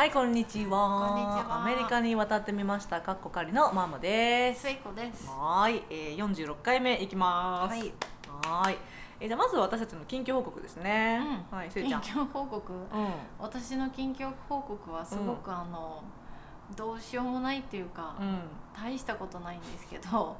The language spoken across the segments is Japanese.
はいこんにちは。こんにちは。アメリカに渡ってみました。かっこかりのママです。スイコです。はーい、えー、46回目いきます。はい。はーい。えーじゃあまずは私たちの近況報告ですね、うん。はいせいちゃん。近況報告？うん。私の近況報告はすごく、あのどうしようもないっていうか、うん。大したことないんですけど、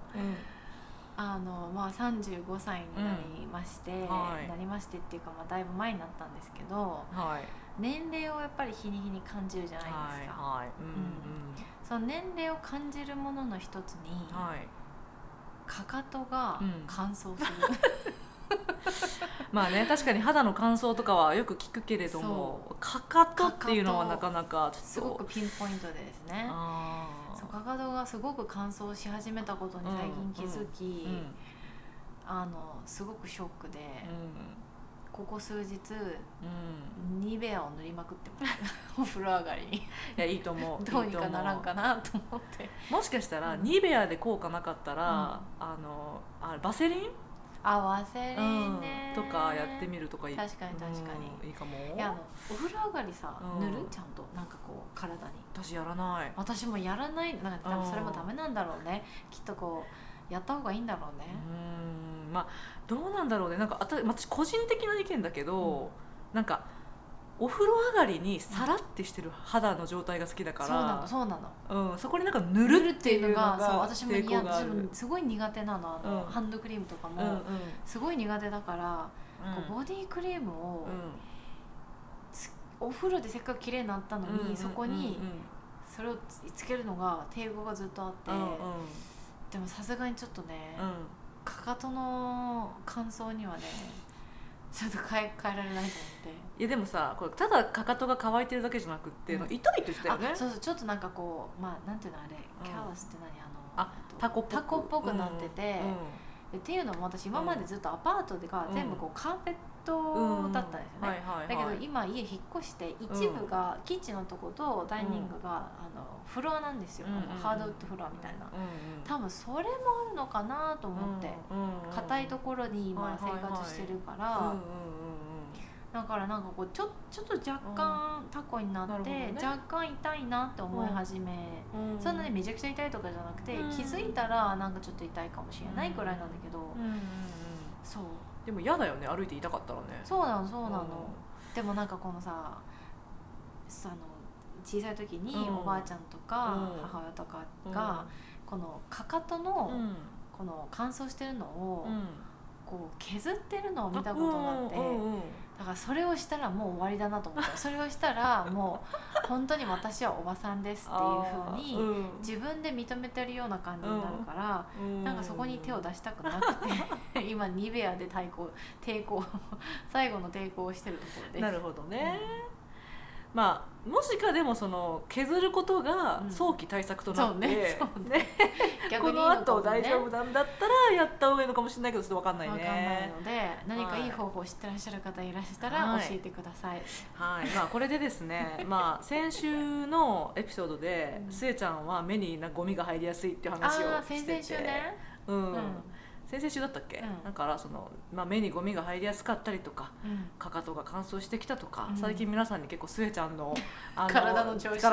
あのまあ35歳になりまして、ん。はい。なりましてっていうかまあだいぶ前になったんですけど、はい年齢をやっぱり日に日に感じるじゃないですか。はいはい。うんその年齢を感じるものの一つに、うんはい。かかとがうん乾燥する。まあね確かに肌の乾燥とかはよく聞くけれどもかかとっていうのはなかなかちょっと。すごくピンポイントでですね。そうかかとがすごく乾燥し始めたことに最近気づき、うんうんあのすごくショックで、ここ数日うんベアを塗りまくってます。お風呂上がりに。いやいいと思う。どうにかならんいかなと思って。もしかしたら、うん。ニベアで効果なかったら、あのあバセリン、あワセリンね、とかやってみるとかいい。確かに確かに。うんいいかも。いやあのお風呂上がりさ、うん。塗るちゃんと？なんかこう体に。私やらない。私もやらない。なんか多分それもダメなんだろうね。きっとこうやった方がいいんだろううね、ん。まあどうなんだろうね。なんか私個人的な意見だけど、なんかお風呂上がりにさらってしてる肌の状態が好きだかそうなのらそうなの。うん、そこになんか塗るっていうのがそう私も抵嫌抗がある。すごい苦手なのあの、うん。ハンドクリームとかも、うんうん。すごい苦手だから、うん。こうボディクリームを、うんつお風呂でせっかく綺麗になったのに、うんそこにうんそれをつつけるのが抵抗がずっとあって、うんうん。でもさすがにちょっとね、うん。かかとの乾燥にはねちょっと変え変えられないと思って。いやでもさこれただかかとが乾いてるだけじゃなくって、うん。痛いって言ってたよね。あそうそうちょっとなんかこうまあなんていうのあれ、ん。キャラスって何？あのあえっとタコタコっぽくなってて、っていうのも私今までずっとアパートでがうん。全部こうカーペットだったんですよね、だけど今家引っ越して一部がキッチンのとことダイニングが、あのフロアなんですよ、ハードウッドフロアみたいな。多分それもあるのかなと思って。うん硬、いところに今生活してるから、だからなんかこうちょちょっと若干タコになって、ね。若干痛いなって思い始め、うん。うんそんなにめちゃくちゃ痛いとかじゃなくて、うん。気づいたらなんかちょっと痛いかもしれないくらいなんだけど、そうでも嫌だよね歩いて痛かったらね。そうなのそうなの、でもなんかこのささあの小さい時にうん。おばあちゃんとかうん。母親とかうん。がこのかかとうのん。この乾燥してるのをうん。こう削ってるのを見たことがあってだからそれをしたらもう終わりだなと思ってそれをしたら もう本当に私はおばさんですっていうふうに自分で認めてるような感じになるからうん。なんかそこに手を出したくなくて今ニベアで対抗抵抗最後の抵抗をしてるところで。す。なるほどね、まあもしかでもその削ることがうん。早期対策となって、そうねそうね。逆このにいいのかも後大丈夫なんだったらやった方がいいのかもしれないけどちょっと分かんないわかんないねので何かいい方法を知ってらっしゃる方いらしたらはい。教えてください。はい。まあこれでですね まあ先週のエピソードで、うん。すえちゃんは目になゴミが入りやすいっていうあ話をあ先してて。々週ね。うん、うん先々週だったっけ、うん。だからその、まあ、目にゴミが入りやすかったりとかうん。かかとが乾燥してきたとか、うん。最近皆さんに結構すえちゃんのあ体の調子を。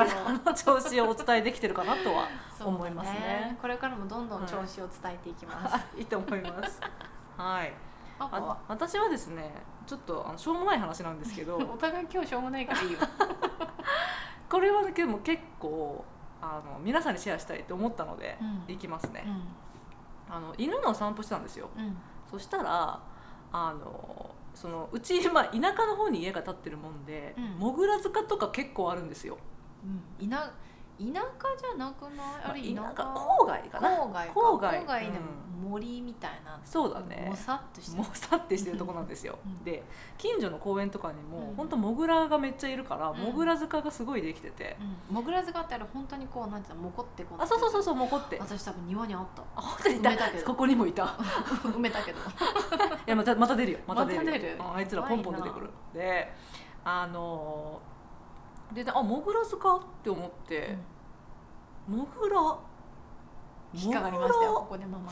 調子をお伝えできてるかなとは 思いますね。これからもどんどん調子を伝えていきます。いいと思います。はい。あ私はですねちょっとあのしょうもない話なんですけど。お互い今日しょうもないからいいよ。これはねでも結構あの皆さんにシェアしたいと思ったので、うん。いきますね、うんあの犬の散歩したんですよ。うん。そしたらあのそのうち、まあ、田舎の方に家が建ってるもんで、うん。もぐら塚とか結構あるんですよ。うん。田田舎じゃなくない？あれ田まあ舎。郊外かな。郊外か。郊外。郊外でうん。森みたいな。そうだね。もさっとしてもさってしてるとこなんですよ、うん。で近所の公園とかにも、うん。ほんとモグラがめっちゃいるから、うん。モグラ塚がすごいできてて、うん。もぐら塚ってあれ本当にこうなんていうのもこってこう。あそうそうそうそうもこって。私多分庭にあった。あ本当にいた。埋めたけど。ここにもいた。埋めたけど。いやまたまた出るよ。また出るあいつらポンポン出てくる。であのーであモグラ塚って思って、モグラ。引っかかりましたよここでママが。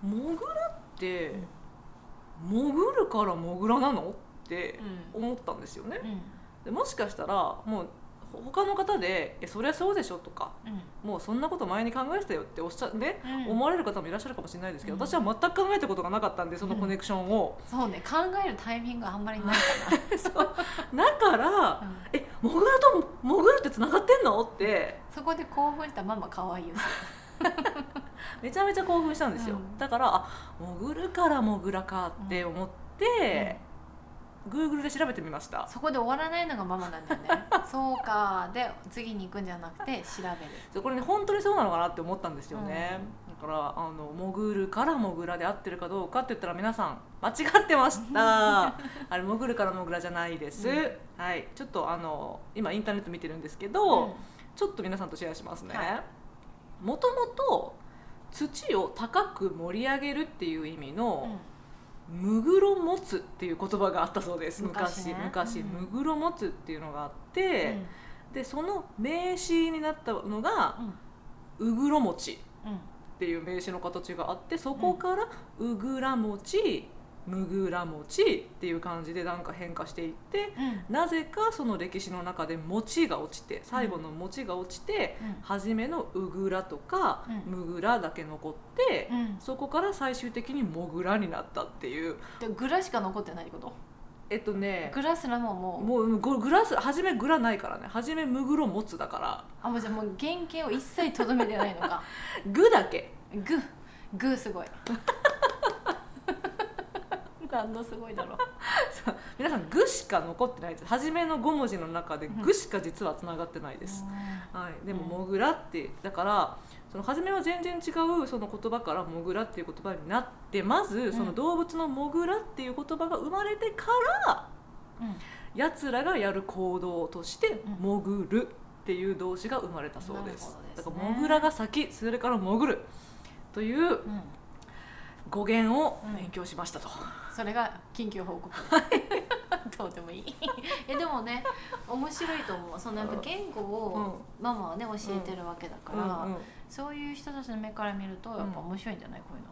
モグラって、潜るからモグラなの？ってうん。思ったんですよね。うん。でもしかしたらもうほ他の方で「えそりゃそうでしょ」とかうん「もうそんなこと前に考えてたよ」っておっしゃね、うん。思われる方もいらっしゃるかもしれないですけど、うん。私は全く考えたことがなかったんでそのコネクションを、そうね考えるタイミングあんまりないか そう。だからな、「うんえモグラとモグラってつながってんの?」って。そこで興奮したママ可愛いよ。めちゃめちゃ興奮したんですよ、うん。だからあ潜るからモグラかって思って、Google で調べてみました。そこで終わらないのがママなんだよね。そうか。で次に行くんじゃなくて調べる。これね本当にそうなのかなって思ったんですよね、だからあの潜るからモグラで合ってるかどうかって言ったら皆さん間違ってました。あれ潜るからモグラじゃないです、うん。はい。ちょっとあの今インターネット見てるんですけど、ちょっと皆さんとシェアしますね、はい。もともと土を高く盛り上げるっていう意味うんの、むぐろ持つっていう言葉があったそうです。昔昔ね。昔うん。むぐろ持つっていうのがあって、でその名詞になったのがうん。うぐろ餅うん。っていう名詞の形があってそこからうぐら餅むぐら餅っていう感じでなんか変化していってうん。なぜかその歴史の中で餅が落ちて最後の餅が落ちてうん。初めのうぐらとかうん。むぐらだけ残ってうん。そこから最終的にもぐらになったっていう。でグラしか残ってないこと？えっとねグラすらももう。もうググラス初めグラないからね。初めむぐろ持つだから。あもうじゃあもう原型を一切とどめてないのか。グだけ。ググすごい何のすごいだろ。う そう。皆さんグしか残ってないです。初めの5文字の中でグしか実はつながってないです、はい、でもうん「もぐら」ってだからその初めは全然違うその言葉から「もぐら」っていう言葉になってまずその動物の「もぐら」っていう言葉が生まれてからうん。やつらがやる行動としてうん「もぐる」っていう動詞が生まれたそうです。ですね。だから「もぐら」が先それから「もぐる」といううん語源を勉強しましたと、それが緊急報告。どうでもいい。えでもね面白いと思う。そのやっぱ言語をママはね教えてるわけだから、うんうん。そういう人たちの目から見るとやっぱ面白いんじゃないこういうの。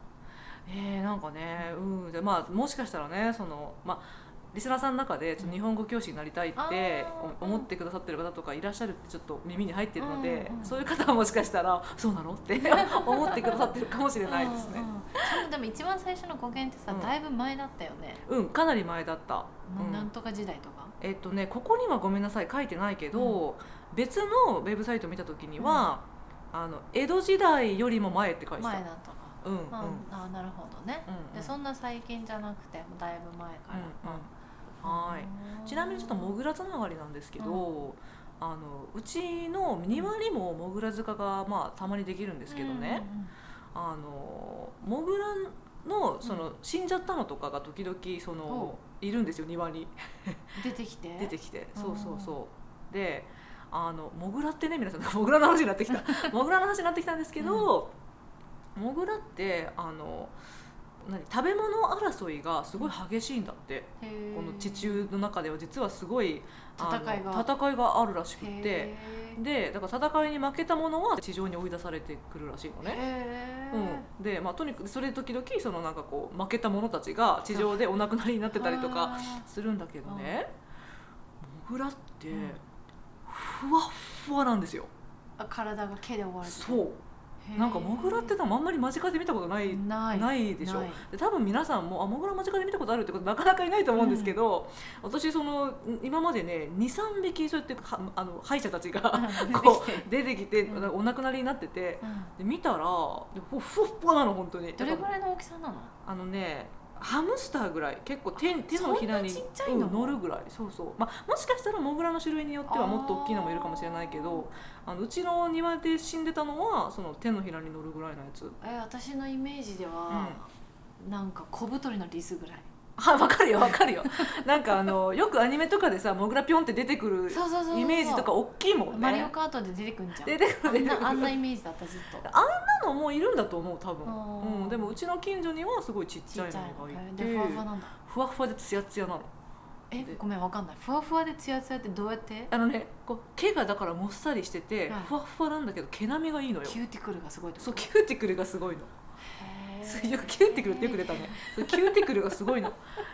えー、なんかね、うん、でまあもしかしたらねそのまあリスナーさんの中でちょっと日本語教師になりたいって思ってくださってる方とかいらっしゃるってちょっと耳に入ってるので、うんうんそういう方はもしかしたらそうなの？って 思ってくださってるかもしれないですね。うんうんでも一番最初の語源ってさ、うん。だいぶ前だったよね、うんかなり前だった、なんとか時代とか、えっとねここにはごめんなさい書いてないけど、別のウェブサイト見た時には、あの江戸時代よりも前って書いてた。前だったか、うんうん。うんあなるほどね、うんうん。でそんな最近じゃなくてだいぶ前から、うんうんはい。ちなみにちょっとモグラつながりなんですけど、あのうちの庭にもモグラ塚がまあたまにできるんですけどね、あのモグラのその、死んじゃったのとかが時々そのおいるんですよ庭に。出てきて。出てきて。うん。そうそうそう。であのモグラってね皆さん モグラの話になってきた。モグラの話になってきたんですけど、モグラってあの何食べ物争いがすごい激しいんだって、へー。この地中の中では実はすごい戦いが。戦いがあるらしくって。でだから戦いに負けた者は地上に追い出されてくるらしいのね。へうん、で、まあ、とにかくそれ時々そのなんかこう負けた者たちが地上でお亡くなりになってたりとかするんだけどね。モグラってうん。ふわっふわなんですよ。あ体が毛で覆われてる。そうなんかモグラって多分あんまり間近で見たことないない。ないでしょ。で多分皆さんもあモグラ間近で見たことあるってことなかなかいないと思うんですけど、私その今までね23匹そうやってはあの歯医者たちが こう出てきて。うん。お亡くなりになっててうん。で見たらでふっふわなの本当に。どれぐらいの大きさなの？あのねハムスターぐらい。結構手手のひらに乗るぐらい。そうそう、まあ、もしかしたらモグラの種類によってはもっと大きいのもいるかもしれないけどあのうちの庭で死んでたのはその手のひらに乗るぐらいのやつ。え私のイメージでは、なんか小太りのリスぐらい。あ分かるよ分かるよ。なんかあのよくアニメとかでさモグラピョンって出てくるそうそうそうそうイメージとか大きいもんね。マリオカートで出てくんじゃん。出てくるあ出てくる。んなあんなイイメージだったずっと。あんなのもいるんだと思う多分、うん。うん、でもうちの近所にはすごいちっちゃいのがいて。ふわふわなんだ。ふわふわでツヤツヤなのえで。ごめんわかんない。ふわふわでツヤツヤってどうやって？あのねこう毛がだからもっさりしてて、はい。ふわっふわなんだけど毛並みがいいのよ。キューティクルがすごいってことそうキューティクルがすごいの。へー。そうよくキューティクルってよく出たね。そうキューティクルがすごいの。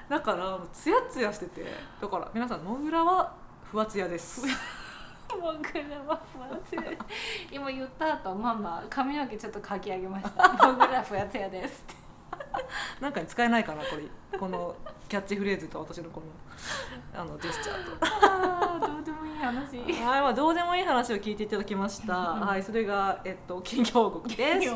だからツヤツヤしててだから皆さんモグラはふわツヤです。もモグラは不圧や今言った後ママ髪の毛ちょっとかき上げました。モグラ不圧やですって なんかに使えないかなこれこのキャッチフレーズと私のこのあのジェスチャーとあーどうでもいい話はい、まあ、どうでもいい話を聞いていただきました。はい、それが、えっと、近況報告です。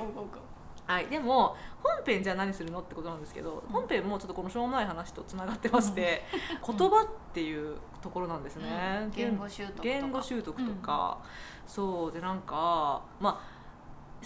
はい、でも、本編じゃあ何するのってことなんですけど、うん本編もちょっとこのしょうもない話とつながってまして。言葉っていうところなんですね。うん言語習得とか言語習得とか、そうで、なんか、まあ。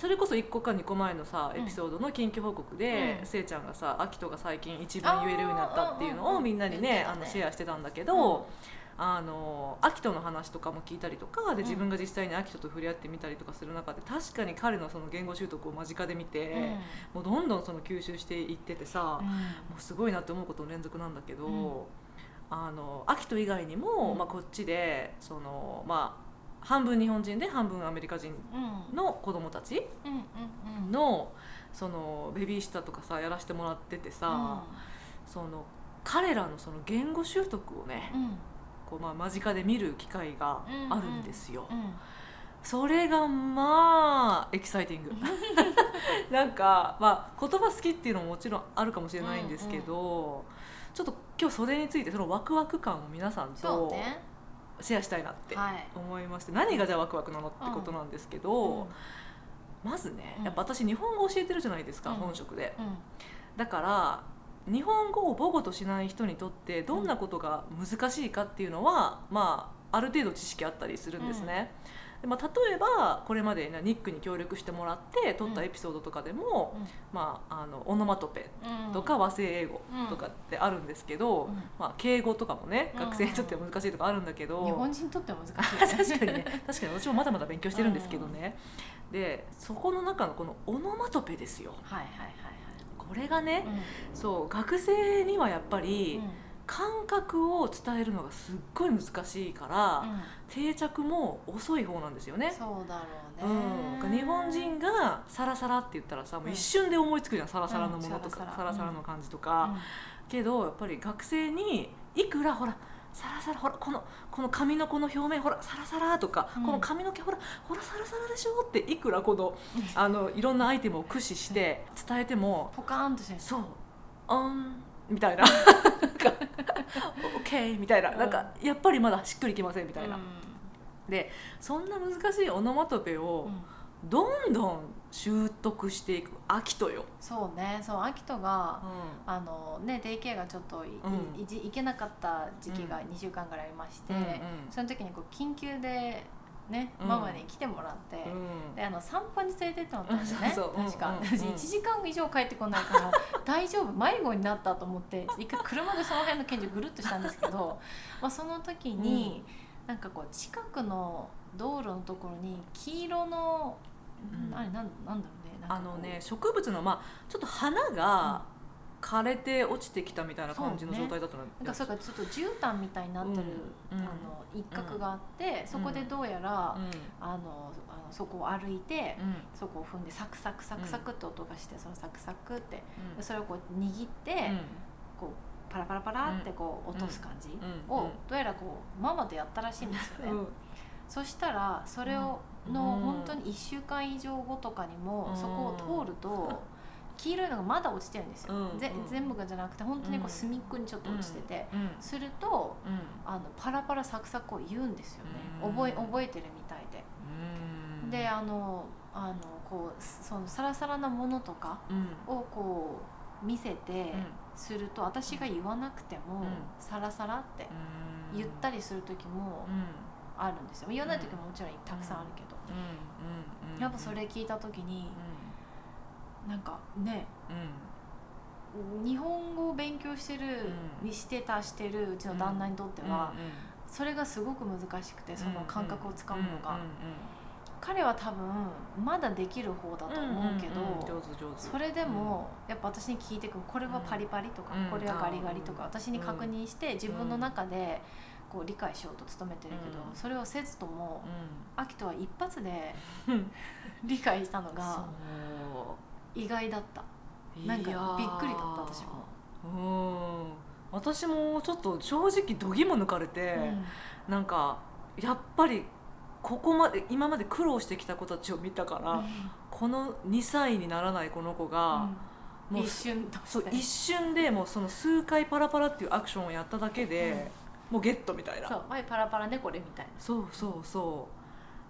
それこそ1個か2個前のさうん。エピソードの近況報告で、うん。せいちゃんがさアキトが最近一番言えるようになったっていうのをみんなにね言ってたね。あのシェアしてたんだけど、あのアキトの話とかも聞いたりとかでうん。自分が実際にアキトと触れ合ってみたりとかする中で確かに彼のその言語習得を間近で見て、もうどんどんその吸収していっててさ、もうすごいなって思うことの連続なんだけど、うん。あのアキト以外にも、うん。まあ、こっちでその、まあ、半分日本人で半分アメリカ人の子供たちのそのベビーシッターとかさやらせてもらっててさ、その彼らのその言語習得をね、こうまあ間近で見る機会があるんですよ、それがまあエキサイティング。なんか、まあ、言葉好きっていうのももちろんあるかもしれないんですけど、ちょっと今日それについてそのワクワク感を皆さんとシェアしたいなってはい。思いまして何がじゃあワクワクなのってことなんですけど、まずねうん。やっぱ私日本語教えてるじゃないですか、うん。本職で。うん。だから日本語を母語としない人にとってどんなことが難しいかっていうのは、まあある程度知識あったりするんですね、でまあ、例えばこれまでねニックに協力してもらって撮ったエピソードとかでも、まあ、あのオノマトペうん。とか和製英語とかってあるんですけど、うん。まあ、敬語とかもねうん。学生にとっては難しいとかあるんだけど、日本人にとっては難しい 確かにね。確かに私もまだまだ勉強してるんですけどね、でそこの中のこのオノマトペですよ。はいはいはいこれがね、はいそう学生にはやっぱうん。り感覚を伝えるのがすっごい難しいから、うん。定着も遅い方なんですよね。そうだろうね。うん、日本人がサラサラって言ったらさもう一瞬で思いつくじゃん、サラサラのものとか、うんサラサラの感じとうか、ん。けどやっぱり学生にいくらほらサラサラほらこのこの髪のこの表面ほらサラサラとか、うん。この髪の毛ほらほらサラサラでしょっていくらこのあのいろんなアイテムを駆使して伝えてもポカーンとしてる。そう「あん」みたいな。なんか「オッケー」みたいな。なんかやっぱりまだしっくりきませんみたいな、でそんな難しいオノマトペをうん。どんどん習得していく秋とよ、そうね。そうアキトがうあのねデイケアがちょっとい,い、うん。いじ行けなかった時期が2週間ぐらいありまして、んうん。その時にこう緊急でね、うん。ママに来てもらって、うん。であの散歩に連れてってもらったんですよね 確か、私1時間以上帰ってこないから 大丈夫迷子になったと思って一回車でその辺の県庁ぐるっとしたんですけど、まあ、その時に、なんかこう近くの道路のところに黄色の、うん。あれなんなんだろうねあのね植物のまあちょっと花が枯れて落ちてきたみたいな感じの状態だったの。なんかそれからちょっと絨毯みたいになってる、うん。うん。あの一角があって、そこでどうやら、うん。あのあのそこを歩いて、うん。そこを踏んでサクサクサクサクって音がして、そのサクサクってそれをこう握って、こうパラパラパラってこう落とす感じうん。をどうやらこうママとやったらしいんですよね、うん。そしたらそれをうん。の本当に1週間以上後とかにもうん。そこを通ると 黄色いのがまだ落ちてるんですよ、ぜうんうん。全部がじゃなくて本当にこう隅っこにちょっと落ちてて、うんするとうん。あのパラパラサクサクを言うんですよね、うん。覚え覚えてるみたいで、うん。であのあのこうそのサラサラなものとかうん。をこう見せてうん。すると私が言わなくても、うん。サラサラってうん。言ったりする時もうん。あるんですよ。言わない時ももちろんたくさんあるけど、やっぱそれ聞いた時になんかね日本語を勉強してる、うんにしてたしてるうちの旦那にとっては、うんうんそれがすごく難しくてその感覚をつかむのが、うんうん彼は多分まだできる方だと思うけど、んんん。上手上手。それでもやっぱ私に聞いてくるこれはパリパリとか、うん。これはガリガリとかうん私に確認して自分の中でこう理解しようと努めてるけど、うん。それをせずともうアキトは一発でん 理解したのそが意外だった。うなんかびっくりだった私も。うん。私もちょっと正直どぎも抜かれて、なんかやっぱりここまで今まで苦労してきた子たちを見たから、この2歳にならないこの子が、もう一瞬そう一瞬でもうその数回パラパラっていうアクションをやっただけで、もうゲットみたいな。そう前パラパラねこれみたいな。そうそうそ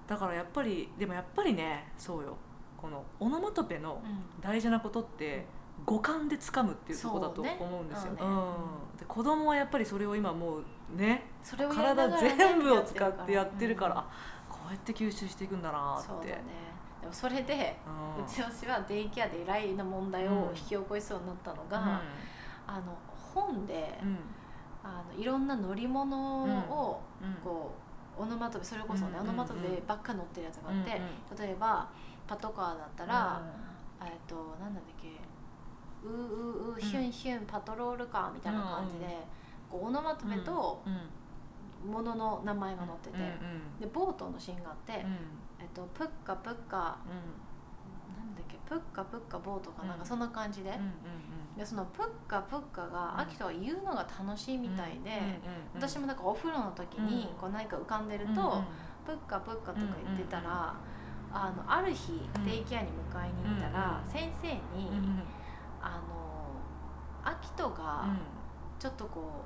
う。だからやっぱりでもやっぱりねそうよこのオノマトペの大事なことって五感で掴むっていうところだと思うんですよ、ね。うん、で子供はやっぱりそれを今もうね体全部を使ってやってるから、うん。あこうやって吸収していくんだなって。そうだね。でもそれでうん。うちの市はデイケアでえらいな問題を引き起こしそうになったのが、あの本で、うん。あのいろんな乗り物をうん。こうオノマトペそれこそね、うんオノマトペばっか乗ってるやつがあって、例えばパトカーだったら、えっとなんだっけうううヒュンヒュンパトロールカーみたいな感じで、こうオノマトペとうん。物の名前が載ってて、でボートのシーンがあって、うん。えっとプッカプッカなんだっけプッカプッカボートかなんかそんな感じで、でそのプッカプッカがうん。秋とは言うのが楽しいみたいで、私ももなんかお風呂の時にうん。こう何か浮かんでると、プッカプッカとか言ってたら、あのある日うん。デイケアに迎えに行ったら、うん先生に、あの秋人がちょっとこ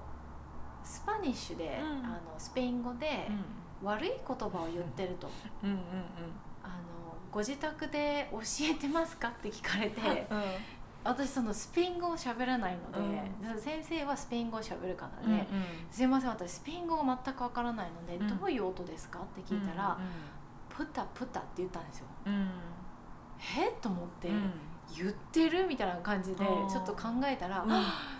う Spanish で、うん。あのスペイン語で悪い言葉を言ってると。あのご自宅で教えてますかって聞かれて私そのスペイン語を喋らないので、先生はスペイン語を喋るからで、すいません私スペイン語が全くわからないので、うん。どういう音ですかって聞いたら、 puta puta って言ったんですよ。え？っと思って、言ってるみたいな感じでちょっと考えたら、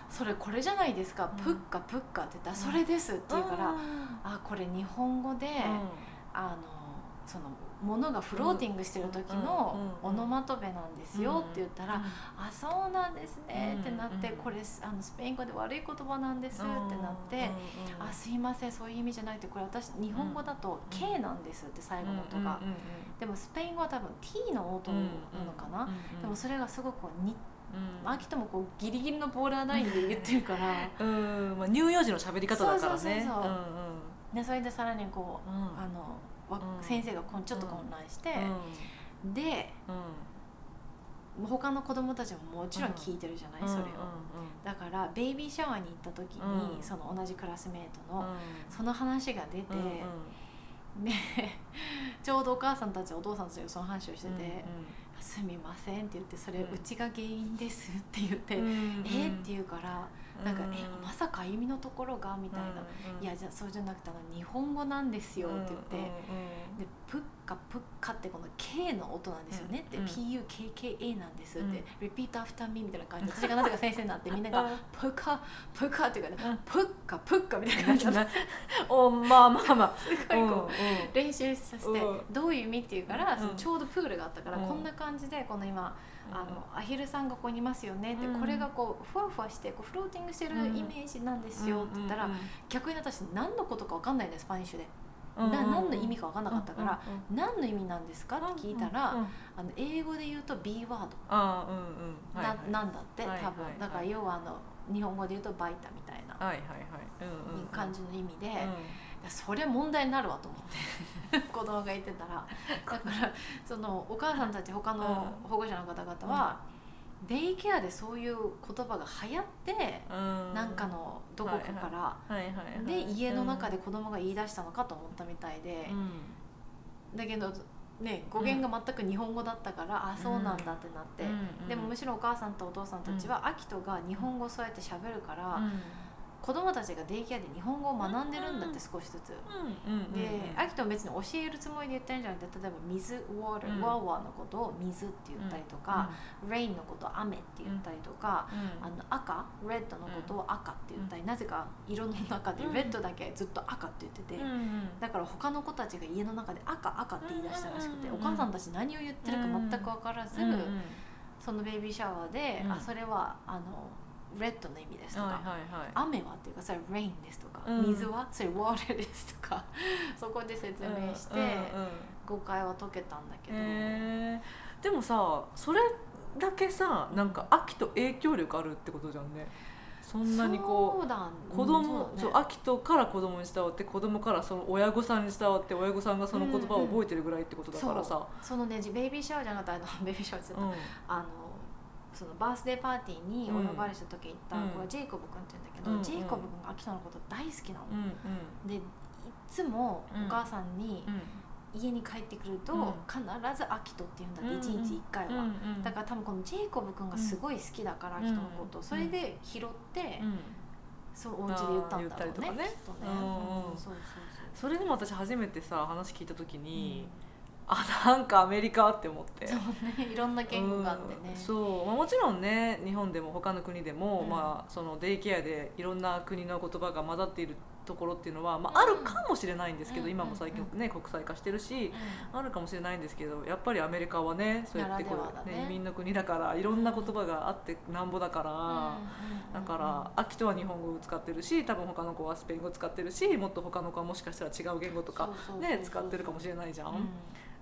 それこれじゃないですか、うんプッカプッカって言ったら、それですって言うから、あこれ日本語で、あのそのものがフローティングしてる時のうんオノマトペなんですよって言ったら、あそうなんですねってなって、うんこれあのスペイン語で悪い言葉なんですってなって、あすいませんそういう意味じゃないってこれ私日本語だと K なんですって最後の音が、でもスペイン語は多分 T の音なのかな、でもそれがすごくこうに秋ともこうギリギリのボーダーラインで言ってるから。うん。まあ乳幼児の喋り方だからね。それでさらにこう、うん。あの先生がこんちょっと混乱して、でうん。他の子供たちももちろん聞いてるじゃない、それを。だからベイビーシャワーに行った時に、うん。その同じクラスメートの、うん。その話が出て、で ちょうどお母さんたちお父さんたちがその話をしててうん「すみません」って言って「それうちが原因です」って言って「うんうんえっ?」て言うからなんか「うん。えまさかあゆみのところが?」みたいな「いやじゃあそうじゃなくてあの日本語なんですよ」って言って。でプッカプッカってこの K の音なんですよねって、うん PUKKA なんですって、うん。Repeat after me みたいな感じ。で私がなぜか先生になってみんながうん。プッカプッカっていうかプッカプッカみたいな感じでおまあまあまあ。すごいこう練習させてうん。どういう意味っていうから、ちょうどプールがあったから、うん。こんな感じでこの今あのアヒルさんがここにいますよねって、うん。これがこうふわふわしてこうフローティングしてるイメージなんですよって言ったら、逆に私何のことか分かんないんですスパニッシュで、な何の意味か分かんなかったから、何の意味なんですかって聞いたら、あの英語で言うと B ワードななんだって多分、だから要はあの日本語で言うとバイタみたいな感じの意味で、それ問題になるわと思って。子供が言ってたら。だからそのお母さんたち他の保護者の方々は、デイケアでそういう言葉が流行って、うん。なんかのどこかから、で家の中で子供が言い出したのかと思ったみたいで、だけどね語源が全く日本語だったから、あそうなんだってなって、でもむしろお母さんとお父さんたちは、アキトが日本語をそうやって喋るから、子供たちがデイケアで日本語を学んでるんだって少しずつ。で、アキトは別に教えるつもりで言ってるんじゃなくて例えば水 water、うん。ワーワーのことを水って言ったりとか、レインのことを雨って言ったりとか、あの赤レッドのことを赤って言ったり、なぜか色の中でレッドだけずっと赤って言ってて、だから他の子たちが家の中で赤赤って言い出したらしくて、うんお母さんたち何を言ってるか全く分からず、そのベイビーシャワーで、うん。あそれはあのレッドの意味ですとか、はいはいはい。雨はっていうかそれレインですとか、うん。水は？それワーターですとか そこで説明して、うんうんうん。誤解は解けたんだけど、へー。でもさそれだけさなんか秋と影響力あるってことじゃんね。そんなにこそう子供うんそうだね。秋人から子供に伝わって子供からその親御さんに伝わって親御さんがその言葉を覚えてるぐらいってことだからさ、そのねベイビーシャワーじゃなかったあのベイビーシャワーってうん。たあのそのバースデーパーティーにお呼ばれした時行ったうん。子はジェイコブ君って言うんだけど、ジェイコブ君が秋田のこと大好きなの、でいつもお母さんにうん。家に帰ってくると、うん。必ず秋人って言うんだって、うんうん。1日1回は、だから多分このジェイコブ君がすごい好きだから、うん。秋人のこと、それで拾って、うん。そうお家で言ったんだろうねきっとね、それでも私初めてさ話聞いた時そう、に、あなんかアメリカって思って。そうねいろんな言語があってね、うんそう、まあ、もちろんね日本でも他の国でも、うん。まあ、そのデイケアでいろんな国の言葉が混ざっているところっていうのは、まうん。あ、あるかもしれないんですけど、うん。今も最近ね国際化してるし、うあるかもしれないんですけどやっぱりアメリカはねそうやってこうね。移民の国だからいろんな言葉があってなんぼだから。だから秋人は日本語を使ってるし多分他の子はスペイン語を使ってるしもっと他の子はもしかしたら違う言語とかね使ってるかもしれないじゃん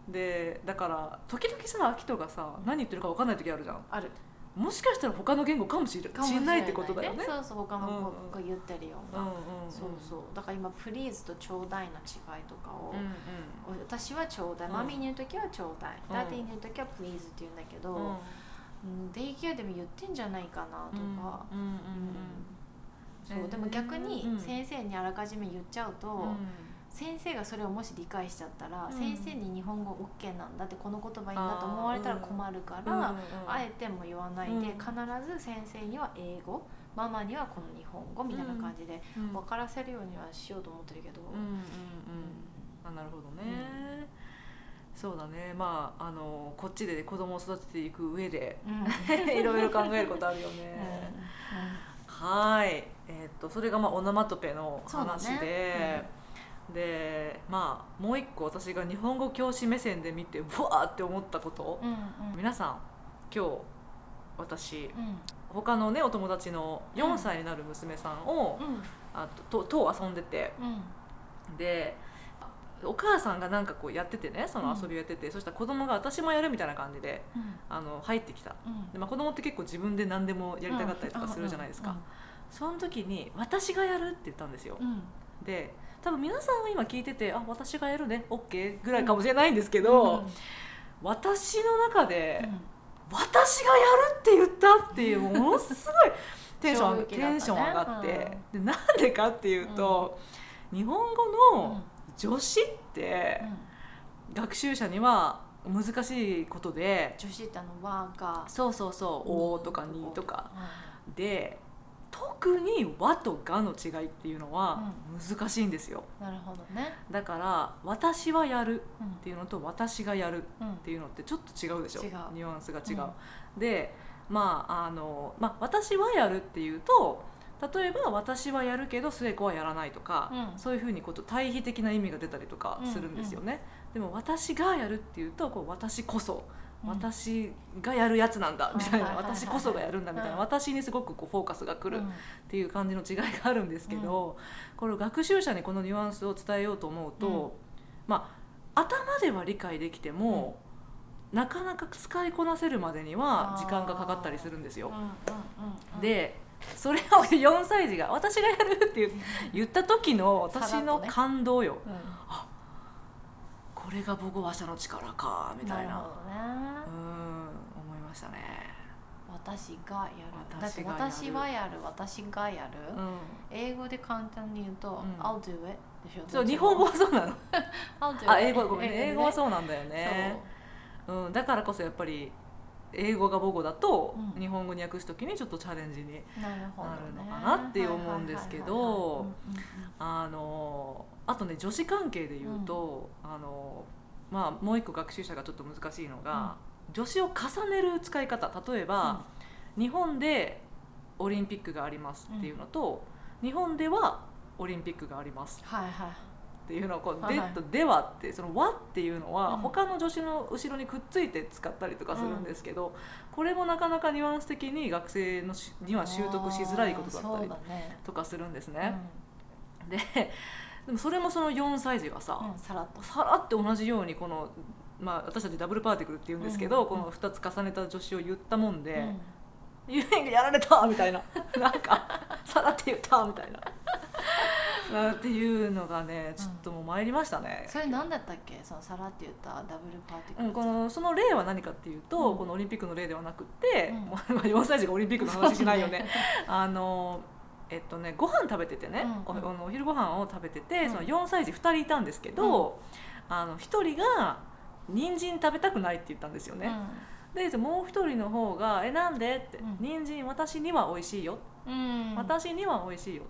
でだから時々さ秋人がさ何言ってるか分かんない時あるじゃん。ある。もしかしたら他の言語かもしれかもしれないってことだよね。そうそう他の子が言ってるよ。うな、そうそう。だから今「please」と「ちょうだい」の違いとかを、うんうん。私はちょうだい、うん mommy に言う時はちょうだい、うん。 daddy に言う時はプリーズって言うんだけど、うん。うんデイケアでも言ってんじゃないかなとか、そうでも逆にうん。先生にあらかじめ言っちゃうと、うん先生がそれをもし理解しちゃったら、うん。先生に日本語 OK なんだってこの言葉いいんだと思われたら困るから、うんあえても言わないで、うん。必ず先生には英語ママにはこの日本語みたいな感じでうん。分からせるようにはしようと思ってるけど、うんうんうん。あなるほどね、そうだね。まああのこっちで子供を育てていく上でうん。いろいろ考えることあるよね、はい。えっとそれがまあオノマトペの話で、でまあもう一個私が日本語教師目線で見てブワーって思ったこと、うんうん。皆さん今日私うん。他のねお友達の4歳になる娘さんを、うん。あととと遊んでて。うん。でお母さんがなんかこうやっててねその遊びをやってて、そしたら子供が私もやるみたいな感じでうん。あの入ってきた。うん。で、まあ、子供って結構自分で何でもやりたかったりとかするじゃないですか、その時に「私がやる」って言ったんですよ、うんうん。で多分皆さんは今聞いてて「あ私がやるね OK」ぐらいかもしれないんですけど、うん。私の中で、うん。私がやるって言ったっていうものすごい テンション、ね。テンション上がって、でなんでかっていうと、日本語の助詞ってうん。学習者には難しいことで女子ってあの和が。そうそうそう「お」とか「に」とかで特に「和」と「が」の違いっていうのは難しいんですよ。なるほどね。だから「私はやる」うん。っていうのと「私がやる」うん。っていうのってちょっと違うでしょ。違う。ニュアンスが違う、うん。でまああの、まあ、私はやるっていうと例えば私はやるけど末子はやらないとか、うん。そういうふうにこと対比的な意味が出たりとかするんですよね、でも私がやるっていうとこう私こそ、うん私がやるやつなんだみたいな、私こそがやるんだみたいな、うん。私にすごくこうフォーカスがくるうん。っていう感じの違いがあるんですけど、これを学習者にこのニュアンスを伝えようと思うと、うん。まあ頭では理解できても、なかなか使いこなせるまでには時間がかかったりするんですよ。でそれを4歳児が「私がやる」って言った時の私の感動よ、うこれが母語話者の力かみんたいな。るほどね。うん思いましたね。私がやる。だって私はやる。私がやる、うん。英語で簡単に言うと、うん。I'll do it でしょ。そう日本語はそうなの。あ英語ごめんね。英語はうそうなんだよね。うん、だからこそやっぱり英語が母語だと、うん。日本語に訳す時にちょっとチャレンジになるのかなって思うんですけどあのあとね女子関係で言うと、あのまあ、もう一個学習者がちょっと難しいのが、助詞を重ねる使い方。例えば、日本でオリンピックがありますっていうのと、日本ではオリンピックがあります。はいはいっていうのをこう「はい。はいで」と「では」ってその「は」っていうのはうん。他の助詞の後ろにくっついて使ったりとかするんですけど、これもなかなかニュアンス的に学生のしには習得しづらいことだったりとかするんですね。ででもそれもその4歳児がさ、さらっとさらって同じようにこの、まあ、私たちダブルパーティクルって言うんですけど、うん。この2つ重ねた助詞を言ったもんで、うんユーミングやられたみたいな。なんかさらって言ったみたいななんていうのがねちょっともう参りましたね、それ何だったっけ？そのさらって言ったダブルパーティクルうん、このその例は何かっていうと、うん。このオリンピックの例ではなくって、うん。もう4歳児がオリンピックの話しないよね。あのえっとねご飯食べててね、うん。うん。おお昼ご飯を食べてて、うん。その4歳児2人いたんですけど、あの1人が人参食べたくないって言ったんですよね。でもう1人の方が「えなんで?」って。うん「人参私には美味しいよ」うん、うん、私には美味しいよ」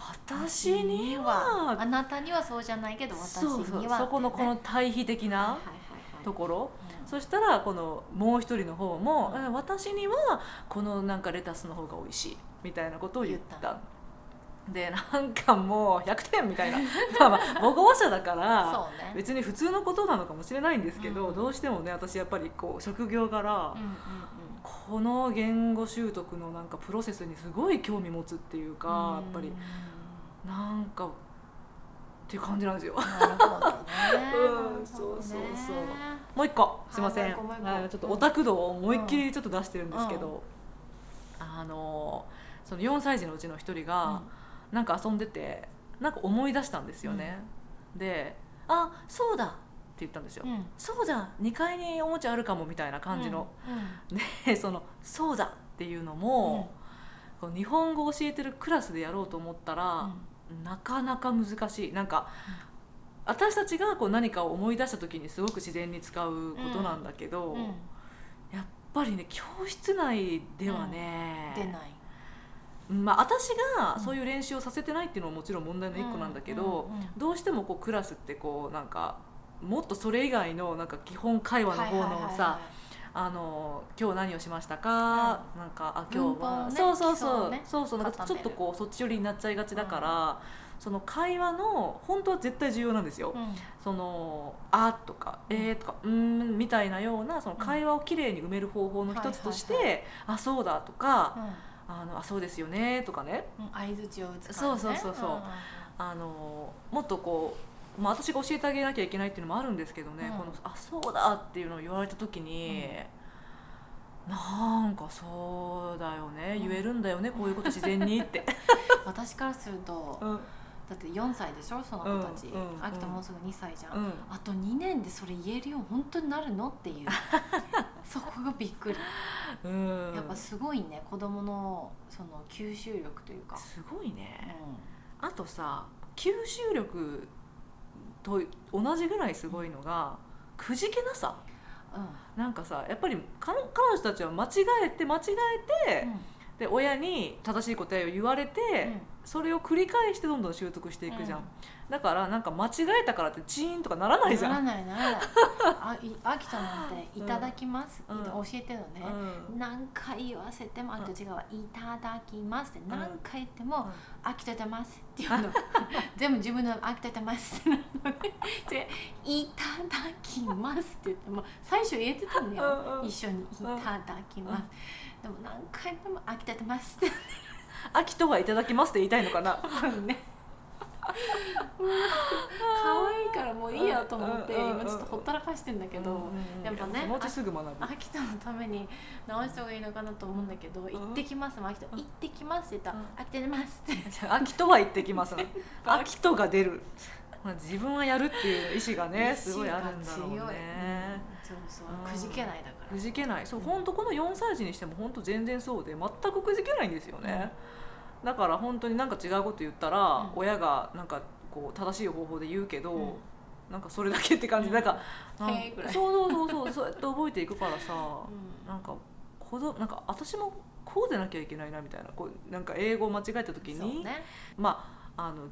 私には。あなたにはそうじゃないけど私には。そこのこの対比的なところ、うん。そしたらこのもう一人の方も、うん。え私にはこのなんかレタスの方が美味しいみたいなことを言った。でなんかもう100点みたいな。まあまあ母語話者だから別に普通のことなのかもしれないんですけど、うんどうしてもね私やっぱりこう職業柄、うんうんこの言語習得のなんかプロセスにすごい興味持つっていうか、うん。やっぱり。なんかっていう感じなんですよ。なるほどね。うんそうそうそう。もう一個。すいません、ちょっとオタク度を思いっきりちょっと出してるんですけど、あのその4歳児のうちの一人が、なんか遊んでてなんか思い出したんですよね、で「あそうだ」言ったんですよ、うん。そうだ2階におもちゃあるかもみたいな感じの、で その「そうだ」っていうのも、こう日本語を教えてるクラスでやろうと思ったら、なかなか難しい。なんか、私たちがこう何かを思い出した時にすごく自然に使うことなんだけど、うん。うん。やっぱりね教室内ではね、出ない。まあ、私がそういう練習をさせてないっていうのももちろん問題の一個なんだけど、うんうんうん。どうしてもこうクラスってこうなんかもっとそれ以外のなんか基本会話の方のさあの今日何をしましたか、なんかあ今日は、ねそうそうそう、ねそうそうなんかちょっとこうそっち寄りになっちゃいがちだから、その会話の本当は絶対重要なんですよ。うん。そのあとかえーとかうーんみたいなようなその会話をきれいに埋める方法の一つとして、はいはいあそうだとか、あのあそうですよねとかね。うん相づちを打つね。そうそうそうそうん。あのもっとこう、まあ、私が教えてあげなきゃいけないっていうのもあるんですけどね、うん。このあそうだっていうのを言われた時に、なんかそうだよねうん。言えるんだよね、こういうこと自然にって。私からするとうん。だって4歳でしょその子たち。うんうん秋田もうすぐ2歳じゃん。うん。あと2年でそれ言えるよう本当になるのっていう。そこがびっくり。うん。やっぱすごいね子供のその吸収力というか、すごいね。うあとさ吸収力と同じぐらいすごいのがくじけなさ。んうん。なんかさやっぱり彼彼女たちは間違えて間違えて、で親に正しい答えを言われて、うんそれを繰り返してどんどん習得していくじゃん、うん。だからなんか間違えたからってチーンとかならないじゃん、ならないな。らないあい秋田なんて「いただきます」うん。教えてるのね、うん。何回言わせてもあと違うわ「いただきます」って。何回言っても「飽きといてます」っていうの。全部自分の「飽きといてます」ってなるのね違う「いただきます」って言っても最初言えてたんだよ、うんうん。一緒に「いただきます」でも何回でも「飽きといてます」って秋とはいただきますって言いたいのかな？ね可愛いからもういいやと思って今ちょっとほったらかしてんだけど、うんやっぱね秋田のために直した方がいいのかなと思うんだけど「行ってきます」も秋田「行ってきます」って言ったらうん「秋田出ます」って。秋とは言ってきます 秋とが出る。まあ自分はやるっていう意志がね すごいあるんだろうね。うんそうそううん。くじけないだから。くじけない。そううん。本当この4歳児にしても本当全然そうで全くくじけないんですよね、だから本当になんか違うこと言ったら、うん。親がなんかこう正しい方法で言うけど、うん。なんかそれだけって感じでなんか、なん。へーぐらい。そうそうそうそうそうやって覚えていくからさ、うん。なんか子供なんか私もこうでなきゃいけないなみたいなこうなんか英語を間違えた時に、ね。まああの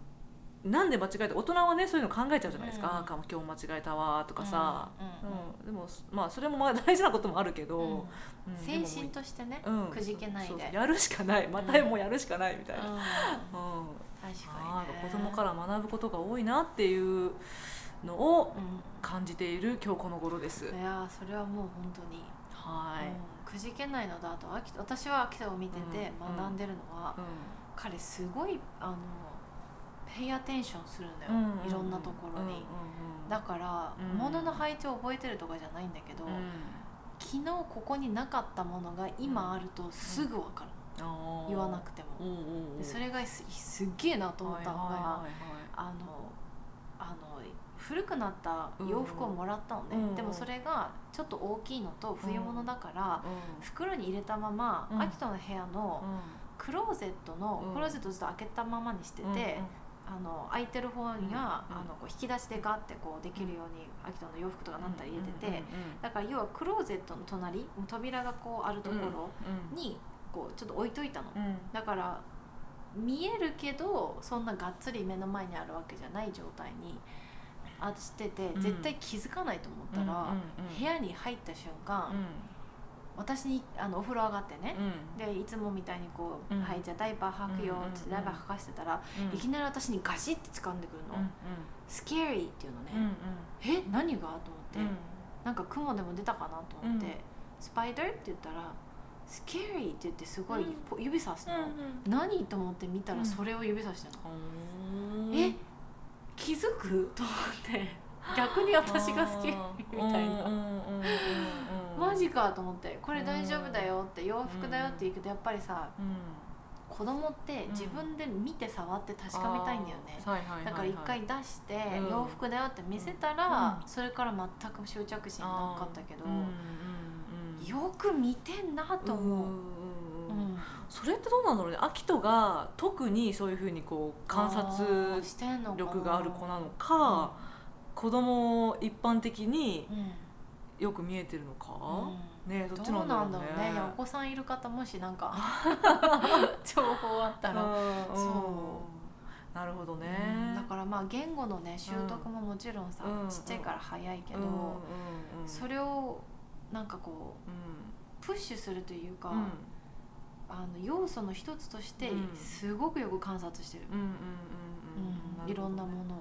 なんで間違えた大人はねそういうの考えちゃうじゃないですか、うん。あ今日間違えたわとかさ、うんうんうん。でもまあそれもまあ 大事なこともあるけど、精神としてねうん。くじけないで。そうやるしかない。またもうやるしかないみたいな、うん。うん。確あかにね。ー子供から学ぶことが多いなっていうのをうん感じている今日この頃です。いやーそれはもう本当に。はい、うん。くじけないのだあと私は秋田を見ててうん。学んでるのは、う彼すごいあのペイアテンションするんだよ、んうんいろんなところに、うんうんうんだから、うん。物の配置を覚えてるとかじゃないんだけど、うん。昨日ここになかったものが今あるとすぐ分かる、言わなくても、でそれがすすっげえなと思ったのが、はいはいはいはいあのあの古くなった洋服をもらったのね、うんうん。でもそれがちょっと大きいのと冬物だから、うん袋に入れたまま、うん。秋人の部屋のクローゼットの、うん。クローゼットずっと開けたままにしてて、あの開いてる方には、うん。あのこう引き出しでガッてこうできるように秋人の洋服とかなったら入れてて、だから要はクローゼットの隣もう扉がこうあるところうんにこうちょっと置いといたの、だから見えるけどそんながっつり目の前にあるわけじゃない状態にあしててうん。絶対気づかないと思ったら、部屋に入った瞬間、う私にあのお風呂上がってね、ん。でいつもみたいにこう「うん。はいじゃあダイパー履くよ」ってうんダイパー履かしてたら、うん。いきなり私にガシッて掴んでくるの。うん「スケーリー」っていうのね、うんうん。え何が？と思って、うん。なんか雲でも出たかなと思って「うん。スパイダー?」って言ったら「スケーリー」って言ってすごい指さすの、うん何と思って見たうんらそれを指さしてるの、うん。え気づく？と思って逆に私がスケーリーみたいな。マジかと思ってこれ大丈夫だよって洋服だよって言うけどやっぱりさうん。子供って自分で見て触って確かめたいんだよね、だから一回出してうん。洋服だよって見せたら、うん。それから全く執着心なかったけど、よく見てんなと思う、それってどうなんだろうね？アキトが特にそういうふうにこう観あ察力がある子なのか、子供一般的にうん。よく見えてるのか、うん。ねどっちどなだろうね。うんなんだろうね。お子さんいる方もしなんか 情報あったら、うんそう。なるほどね、うん。だからまあ言語のね習得ももちろんさ、うんちっちゃいから早いけど、うんそれをなんかこうプッシュするというか、うん。あの要素の一つとしてうん。すごくよく観察してる、いろんなものを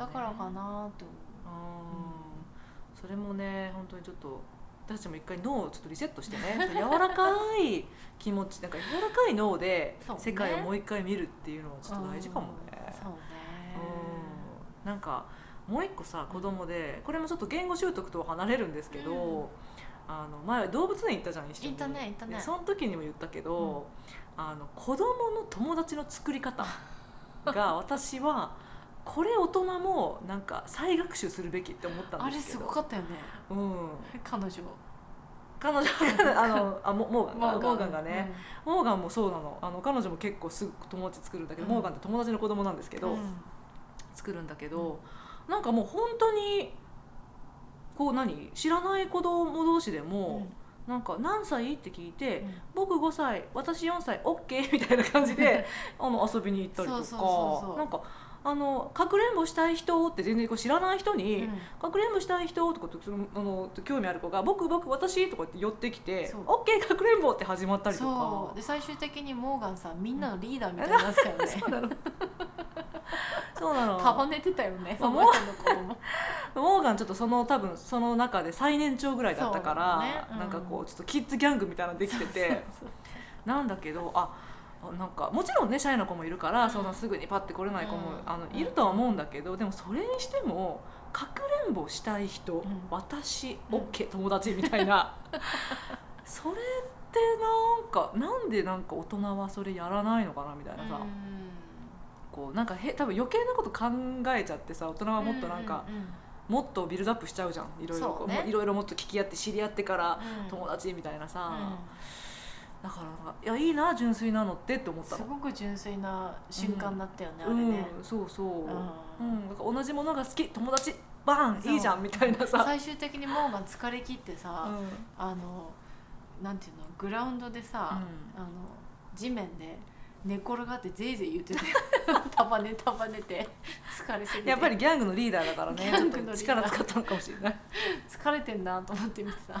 だからかなって思うんそれもね本当にちょっと私たちも一回脳をちょっとリセットしてね。柔らかい気持ちなんか柔らかい脳で世界をもう一回見るっていうのはちょっと大事かもね。う、そうね。うん。なんかもう一個さ子供でこれもちょっと言語習得とは離れるんですけど、うん。あの前動物園行ったじゃん一緒に。行ったね行ったね。でその時にも言ったけど、あの子供の友達の作り方が 私はこれ大人もなんか再学習するべきって思ったんあれすですけど。ごかったよね。うん、彼女。彼女あのあモモーガン。がモーガンがね、うん。モーガンもそうなの。あの彼女も結構すぐ友達作るんだけど、うん。モーガンって友達の子供なんですけど、うん。作るんだけど、なんかもう本当にこう何？知らない子供同士でも、なんか何歳？って聞いて、うん。僕5歳私4歳 OK みたいな感じで あの遊びに行ったりとかそうそう。なんかあのかくれんぼしたい人って全然こう知らない人に、うん。かくれんぼしたい人とかそのあの興味ある子が僕僕私とかって寄ってきてそう。OK かくれんぼって始まったりとか。で最終的にモーガンさんみんなのリーダーみたいになってたよね。そうなの。そうなの。束ねてたよねその人の子供。モーガンちょっとその多分その中で最年長ぐらいだったから、ね。うん。なんかこうちょっとキッズギャングみたいなのできてて。なんだけどああなんかもちろんねシャイな子もいるから、うんそんなすぐにパッて来れない子も、うん。あのいるとは思うんだけどでもそれにしてもかくれんぼしたい人、ん。私うん。OK、友達みたいな。それってなんかなんでなんか大人はそれやらないのかなみたいなさ、こうなんかへ多分余計なこと考えちゃってさ大人はもっとなんか、うんうんうん。もっとビルドアップしちゃうじゃん。いろいろね。いろいろもっと聞き合って知り合ってからうん。友達みたいなさ、うんだからいやいいな純粋なのってって思ったの。すごく純粋な瞬間だったよね、うあれね、んそうそう、うん。うん。同じものが好き友達バンいいじゃんみたいなさ、最終的にモーガン疲れ切ってさ、うん。あのなんていうのグラウンドでさ、あの地面で寝転がってぜいぜい言ってて 束ね束ねて疲れすぎて。やっぱりギャングのリーダーだからねちょっと力使ったのかもしれない。疲れてんなと思って見てた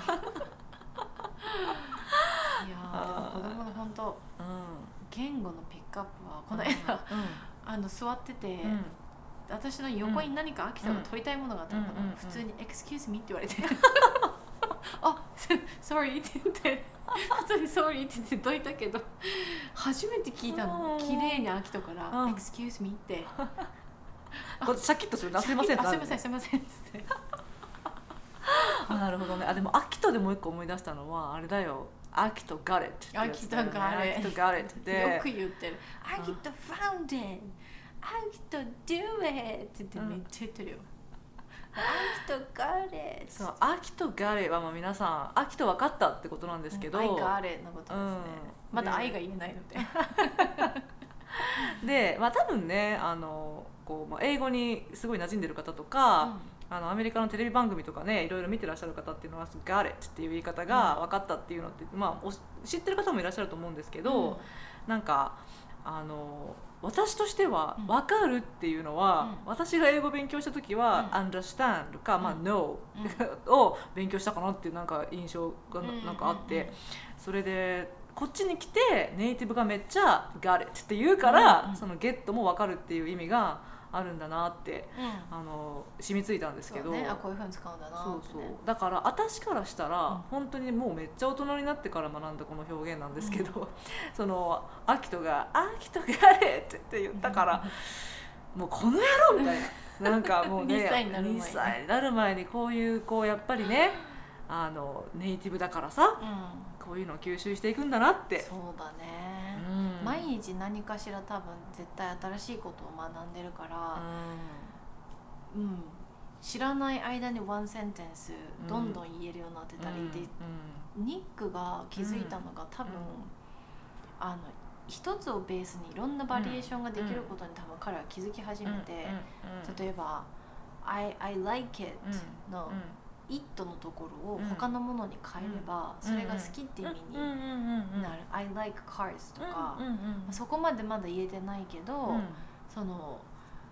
あ子供の本当う言語のピックアップはこんの間、うあの座ってて、私の横に何か秋田が取りたいものがあったのかな、普通に「Excuse me」って言われて「あ sorry」って言って。普通に「sorry」って言ってどいたけど初めて聞いたの。うん。綺麗に秋田からうん「Excuse me」って。これシャキッとするな。すいませんあすいませんすいませんっつって。あなるほどね。あでもアキトでもう一個思い出したのはあれだよアキトガレットね。アキトガレットガレットで。よく言ってる「アギトファウンデン」「アギト do it」って言ってめっちゃ言ってるよ「アギトガレット」そうアキトガレはまあ皆さんアキト分かったってことなんですけど、「アイガレ」のことですね、うん。まだ「愛」が言えないので、でまあ多分ねあのこう、まあ、英語にすごい馴染んでる方とか、あのアメリカのテレビ番組とかねいろいろ見てらっしゃる方っていうのは「ガレット」っていう言い方が分かったっていうのって、まあ、お知ってる方もいらっしゃると思うんですけど、なんかあの私としてはうん。分かるっていうのは、うん。私が英語勉強した時は「うん。understand」か「まあ、うん。know うん」を勉強したかなっていうなんか印象がなうん。かあって、それでこっちに来てネイティブがめっちゃ「got it」って言うから、うん。うん。その「ゲット」も分かるっていう意味があるんだなってうん。うんあの染みついたんですけど。ね、あこういうふうに使うんだなそうそう。だから私からしたら、うん。本当にもうめっちゃ大人になってから学んだこの表現なんですけど、そのアキトが「アキトがれ!」って言ったから、もうこの野郎みたいな。なんかもうね2歳になる前に。2歳になる前にこういうこうやっぱりねあのネイティブだからさうんこういうのを吸収していくんだなって。そうだね、うん。毎日何かしら多分絶対新しいことを学んでるから、うん。知らない間にワンセンテンスうん。どんどん言えるようになってたり、うんでニックが気づいたのが多分、うんあの一つをベースにいろんなバリエーションができることに多分彼は気づき始めて、例えば「I, I like it うんのうん「it」のところをうん他のものに変えれば、それが好きって意味になる「I like cars」とか、そこまでまだ言えてないけど、うん。その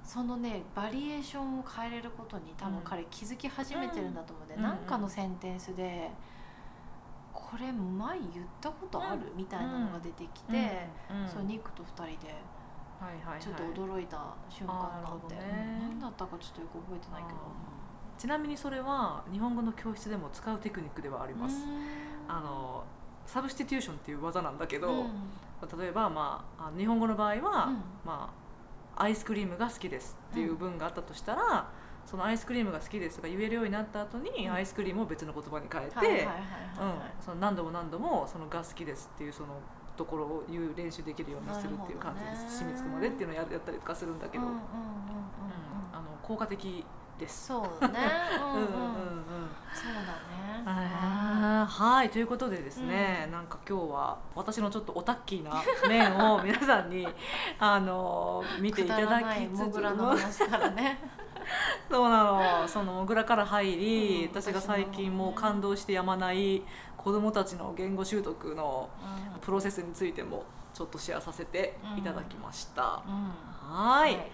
そのねバリエーションを変えれることに多分うん。彼気づき始めてるんだと思うんで、うん。なんかのセンテンスでこれ前言ったことある、みたいなのが出てきて、そうニックと二人でちょっと驚いた瞬間があって、何だったかちょっとよく覚えてないけど。ちなみにそれは日本語の教室でも使うテクニックではあります、あのサブスティテューションっていう技なんだけど、うん。例えば、まあ、あ日本語の場合は、うん。まあ、アイスクリームが好きですっていう文があったとしたら、そのアイスクリームが好きですが言えるようになった後に、うん。アイスクリームを別の言葉に変えて、何度も何度もそのが好きですっていうそのところを言う練習できるようにするっていう感じです、染みつくまでっていうのをややったりとかするんだけど、あの効果的です。そうだね。うんうんん。ううんうんそうだね。はいということでですね、うんなんか今日は私のちょっとオタッキーな面を皆さんに あの見ていただきつつモグラの話からね。そうなのそのから入り、うん私が最近もう感動してやまない子どもたちの言語習得のプロセスについてもちょっとシェアさせていただきました、うん。うんはい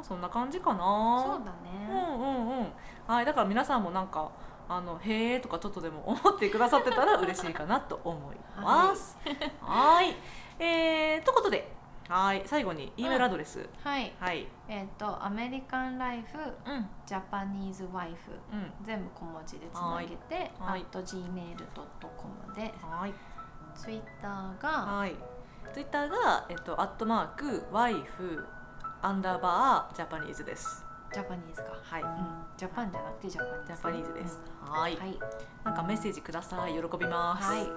まあ、そんな感じかな。そうだうんね。うんうん。はいだから皆さんもなんかあのへえとかちょっとでも思ってくださってたら嬉しいかなと思います。はい。えー、ということではい最後に E メールアドレス、はい。はい。えっとアメリカンライフうん。ジャパニーズワイフうん。全部小文字でつなげて、はい。at gmail.com で、はい。ツイッターが、はい。ツイッターがえっとアットマーク wife アンダーバー Japanese です。 Japanese か。はい、うん、 Japan じゃなくて Japanese。Japanese です。うんはい、はい。なんかメッセージください喜びます。はい。こ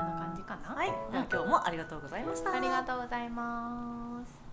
んな感じかな？はい、今日もありがとうございました。ありがとうございます。